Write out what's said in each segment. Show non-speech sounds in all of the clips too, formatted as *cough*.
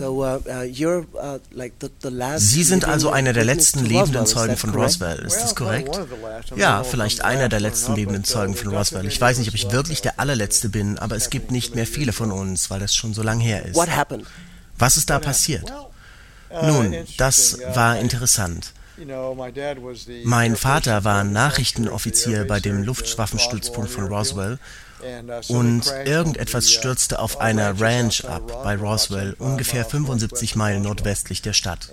Uh, Sie sind also einer der letzten lebenden Zeugen von Roswell, ist das korrekt? Ja, vielleicht einer der letzten lebenden Zeugen von Roswell. Ich weiß nicht, ob ich wirklich der allerletzte bin, aber es gibt nicht mehr viele von uns, weil das schon so lange her ist. Was ist da passiert? Uh, Nun, das uh, war interessant. Mein Vater war Nachrichtenoffizier bei dem Luftwaffenstützpunkt von Roswell und irgendetwas stürzte auf einer Ranch ab bei Roswell, ungefähr 75 Meilen nordwestlich der Stadt.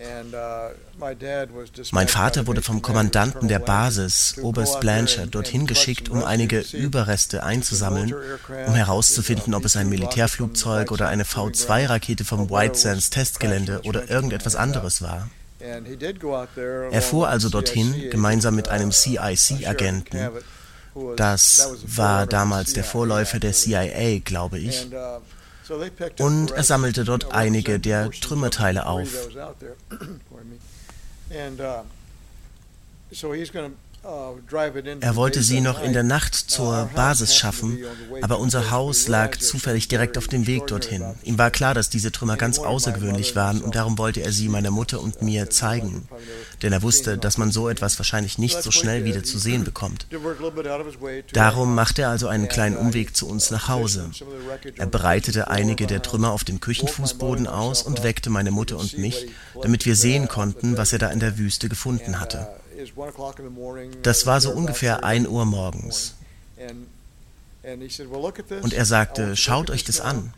Mein Vater wurde vom Kommandanten der Basis, Oberst Blanchard, dorthin geschickt, um einige Überreste einzusammeln, um herauszufinden, ob es ein Militärflugzeug oder eine V-2-Rakete vom White Sands Testgelände oder irgendetwas anderes war. Er fuhr also dorhin, gemeinsam mit einem CIC-Agenten, das war damals der Vorläufer der CIA, glaube ich. Und er sammelte dort einige der Trümmerteile auf. *coughs* Er wollte sie noch in der Nacht zur Basis schaffen, aber unser Haus lag zufällig direkt auf dem Weg dorthin. Ihm war klar, dass diese Trümmer ganz außergewöhnlich waren und darum wollte er sie meiner Mutter und mir zeigen. Denn er wusste, dass man so etwas wahrscheinlich nicht so schnell wieder zu sehen bekommt. Darum machte er also einen kleinen Umweg zu uns nach Hause. Er breitete einige der Trümmer auf dem Küchenfußboden aus und weckte meine Mutter und mich, damit wir sehen konnten, was er da in der Wüste gefunden hatte. Das war so ungefähr 1 Uhr morgens. Und er sagte, schaut euch das an.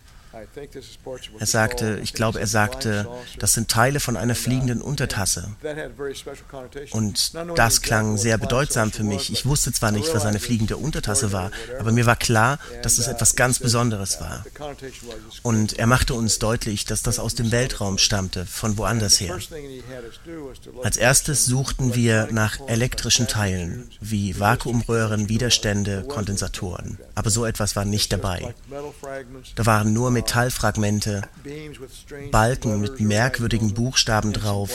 Er sagte, ich glaube, er sagte, das sind Teile von einer fliegenden Untertasse. Und das klang sehr bedeutsam für mich. Ich wusste zwar nicht, was eine fliegende Untertasse war, aber mir war klar, dass es etwas ganz Besonderes war. Und er machte uns deutlich, dass das aus dem Weltraum stammte, von woanders her. Als erstes suchten wir nach elektrischen Teilen, wie Vakuumröhren, Widerstände, Kondensatoren. Aber so etwas war nicht dabei. Da waren nur Metallfragmente, Balken mit merkwürdigen Buchstaben drauf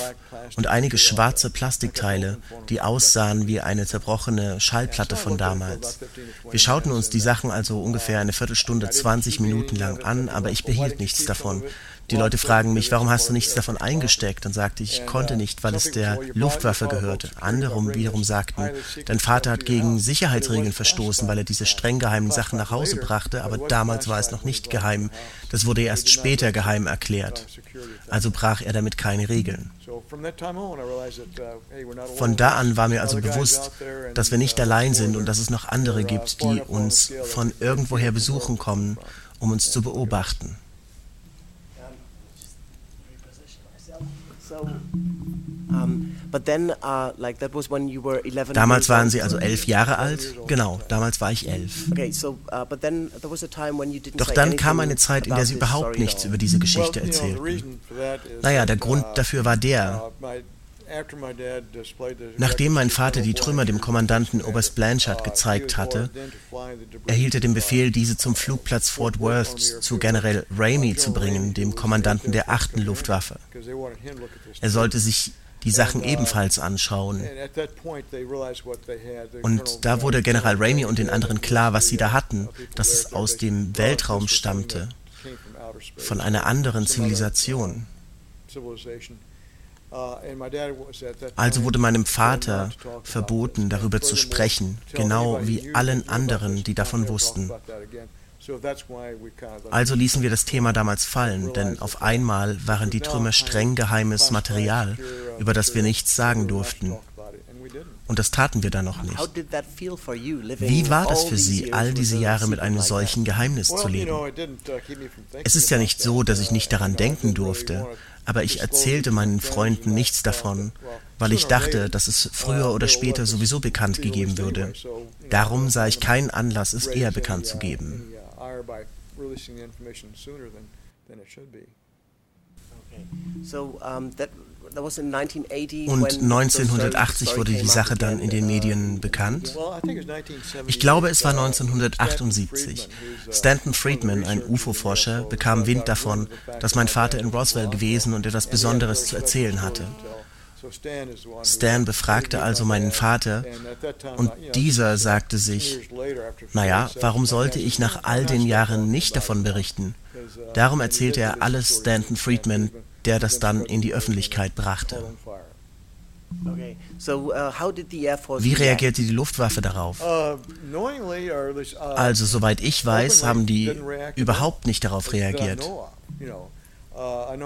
und einige schwarze Plastikteile, die aussahen wie eine zerbrochene Schallplatte von damals. Wir schauten uns die Sachen also ungefähr eine Viertelstunde, 20 Minuten lang an, aber ich behielt nichts davon. Die Leute fragen mich, warum hast du nichts davon eingesteckt? Dann sagte ich, ich konnte nicht, weil es der Luftwaffe gehörte. Andere wiederum sagten, dein Vater hat gegen Sicherheitsregeln verstoßen, weil er diese streng geheimen Sachen nach Hause brachte, aber damals war es noch nicht geheim. Das wurde erst später geheim erklärt. Also brach er damit keine Regeln. Von da an war mir also bewusst, dass wir nicht allein sind und dass es noch andere gibt, die uns von irgendwoher besuchen kommen, um uns zu beobachten. Damals waren Sie also elf Jahre alt? Genau, damals war ich elf. uh, Doch dann kam eine Zeit, in der Sie überhaupt nichts über diese Geschichte erzählten. Naja, der Grund uh, dafür war der, Nachdem mein Vater die Trümmer dem Kommandanten Oberst Blanchard gezeigt hatte, erhielt er den Befehl, diese zum Flugplatz Fort Worth zu General Ramey zu bringen, dem Kommandanten der 8. Luftwaffe. Er sollte sich die Sachen ebenfalls anschauen. Und da wurde General Ramey und den anderen klar, was sie da hatten, dass es aus dem Weltraum stammte, von einer anderen Zivilisation. Also wurde meinem Vater verboten, darüber zu sprechen, genau wie allen anderen, die davon wussten. Also ließen wir das Thema damals fallen, denn auf einmal waren die Trümmer streng geheimes Material, über das wir nichts sagen durften. Und das taten wir dann noch nicht. Wie war das für Sie, all diese Jahre mit einem solchen Geheimnis zu leben? Es ist ja nicht so, dass ich nicht daran denken durfte, aber ich erzählte meinen Freunden nichts davon, weil ich dachte, dass es früher oder später sowieso bekannt gegeben würde. Darum sah ich keinen Anlass, es eher bekannt zu geben. So, um, that und 1980 wurde die Sache dann in den Medien bekannt. Ich glaube, es war 1978. Stanton Friedman, ein UFO-Forscher, bekam Wind davon, dass mein Vater in Roswell gewesen und etwas Besonderes zu erzählen hatte. Stan befragte also meinen Vater und dieser sagte sich, naja, warum sollte ich nach all den Jahren nicht davon berichten? Darum erzählte er alles Stanton Friedman, der das dann in die Öffentlichkeit brachte. Wie reagierte die Luftwaffe darauf? Also, soweit ich weiß, haben die überhaupt nicht darauf reagiert. Uh, uh,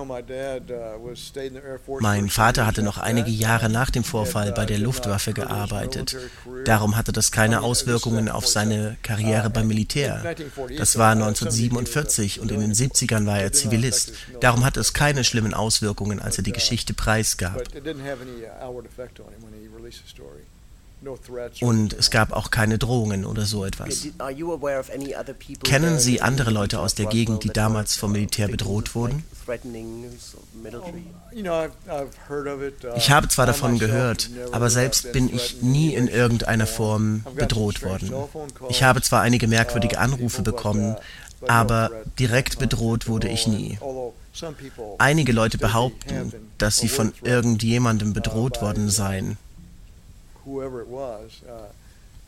mein Vater hatte noch einige Jahre nach dem Vorfall bei der uh, Luftwaffe gearbeitet. Darum hatte das keine Auswirkungen auf seine Karriere beim Militär. Das war 1947 und in den 70ern war er Zivilist. Darum hatte es keine schlimmen Auswirkungen, als er die Geschichte preisgab. Und es gab auch keine Drohungen oder so etwas. Kennen Sie andere Leute aus der Gegend, die damals vom Militär bedroht wurden? Ich habe zwar davon gehört, aber selbst bin ich nie in irgendeiner Form bedroht worden. Ich habe zwar einige merkwürdige Anrufe bekommen, aber direkt bedroht wurde ich nie. Einige Leute behaupten, dass sie von irgendjemandem bedroht worden seien. Uh,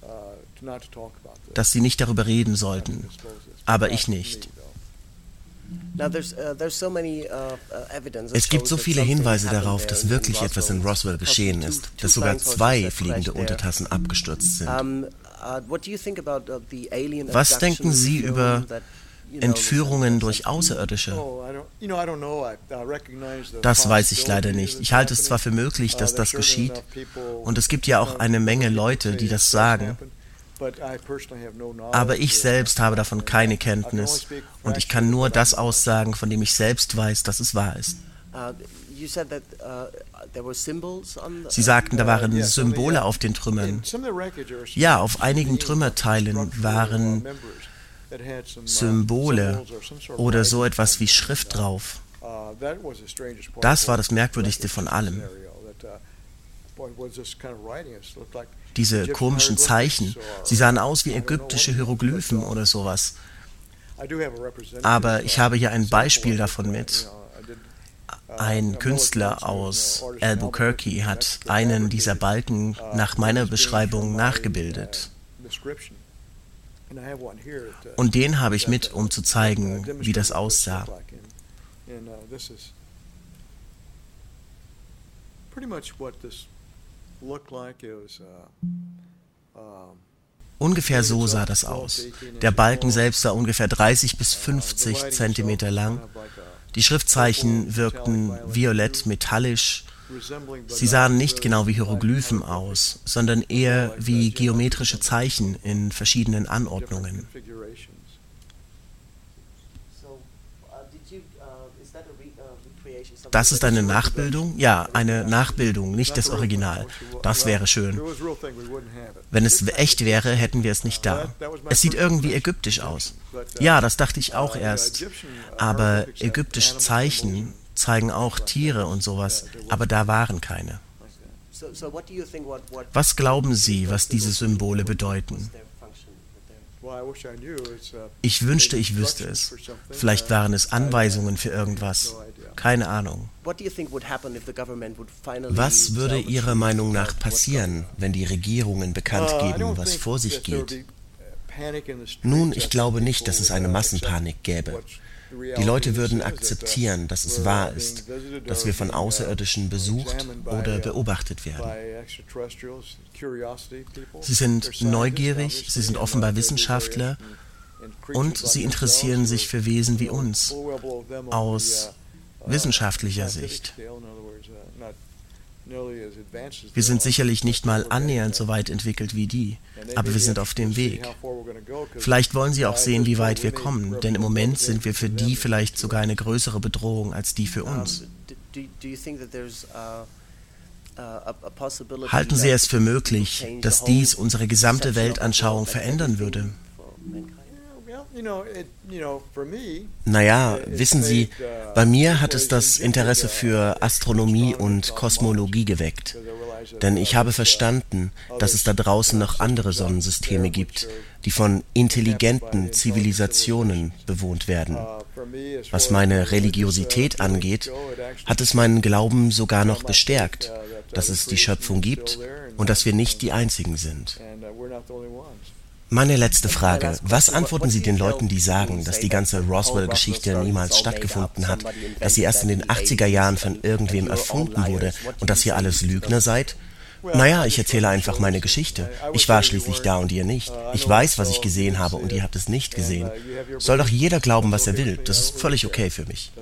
uh, dass sie nicht darüber reden sollten, aber ich nicht. Uh, es gibt so viele Hinweise darauf, dass wirklich etwas in Roswell geschehen ist, dass sogar zwei fliegende Untertassen abgestürzt sind. Was denken Sie über Entführungen durch Außerirdische? Das weiß ich leider nicht. Ich halte es zwar für möglich, dass das geschieht, und es gibt ja auch eine Menge Leute, die das sagen, aber ich selbst habe davon keine Kenntnis. und ich kann nur das aussagen, von dem ich selbst weiß, dass es wahr ist. Uh, uh, Sie sagten, da waren Symbole auf den Trümmern. Ja, auf einigen Trümmerteilen waren Symbole oder so etwas wie Schrift drauf. Das war das Merkwürdigste von allem. Diese komischen Zeichen, sie sahen aus wie ägyptische Hieroglyphen oder sowas. Aber ich habe hier ein Beispiel davon mit. Ein Künstler aus Albuquerque hat einen dieser Balken nach meiner Beschreibung nachgebildet. Und den habe ich mit, um zu zeigen, wie das aussah. Ungefähr so sah das aus. Der Balken selbst war ungefähr 30 bis 50 Zentimeter lang. Die Schriftzeichen wirkten violett metallisch Sie sahen nicht genau wie Hieroglyphen aus, sondern eher wie geometrische Zeichen in verschiedenen Anordnungen. Das ist eine Nachbildung? Ja, eine Nachbildung, nicht das Original. Das wäre schön. Wenn es echt wäre, hätten wir es nicht da. Es sieht irgendwie ägyptisch aus. Ja, das dachte ich auch erst. Aber ägyptische Zeichen zeigen auch Tiere und sowas, aber da waren keine. Was glauben Sie, was diese Symbole bedeuten? Ich wünschte, ich wüsste es. Vielleicht waren es Anweisungen für irgendwas. Keine Ahnung. Was würde Ihrer Meinung nach passieren, wenn die Regierungen bekannt geben, was vor sich geht? Nun, ich glaube nicht, dass es eine Massenpanik gäbe. Die Leute würden akzeptieren, dass es wahr ist, dass wir von Außerirdischen besucht oder beobachtet werden. Sie sind neugierig, sie sind offenbar Wissenschaftler und sie interessieren sich für Wesen wie uns aus wissenschaftlicher Sicht. Wir sind sicherlich nicht mal annähernd so weit entwickelt wie die, aber wir sind auf dem Weg. Vielleicht wollen sie auch sehen, wie weit wir kommen, denn im Moment sind wir für die vielleicht sogar eine größere Bedrohung als die für uns. Halten Sie es für möglich, dass dies unsere gesamte Weltanschauung verändern würde? Naja, wissen Sie, uh, bei mir hat es das Interesse für Astronomie und Kosmologie geweckt. Denn ich habe verstanden, dass es da draußen noch andere Sonnensysteme gibt, die von intelligenten Zivilisationen bewohnt werden. Uh, Was meine Religiosität angeht, hat es meinen Glauben sogar noch bestärkt. Uh, dass es die Schöpfung gibt und dass wir nicht die Einzigen sind. Meine letzte Frage. Was antworten Sie den Leuten, die sagen, dass die ganze Roswell-Geschichte niemals stattgefunden hat, dass sie erst in den 80er Jahren von irgendwem erfunden wurde und dass ihr alles Lügner seid? Naja, ich erzähle einfach meine Geschichte. Ich war schließlich da und ihr nicht. Ich weiß, was ich gesehen habe und ihr habt es nicht gesehen. Soll doch jeder glauben, was er will. Das ist völlig okay für mich.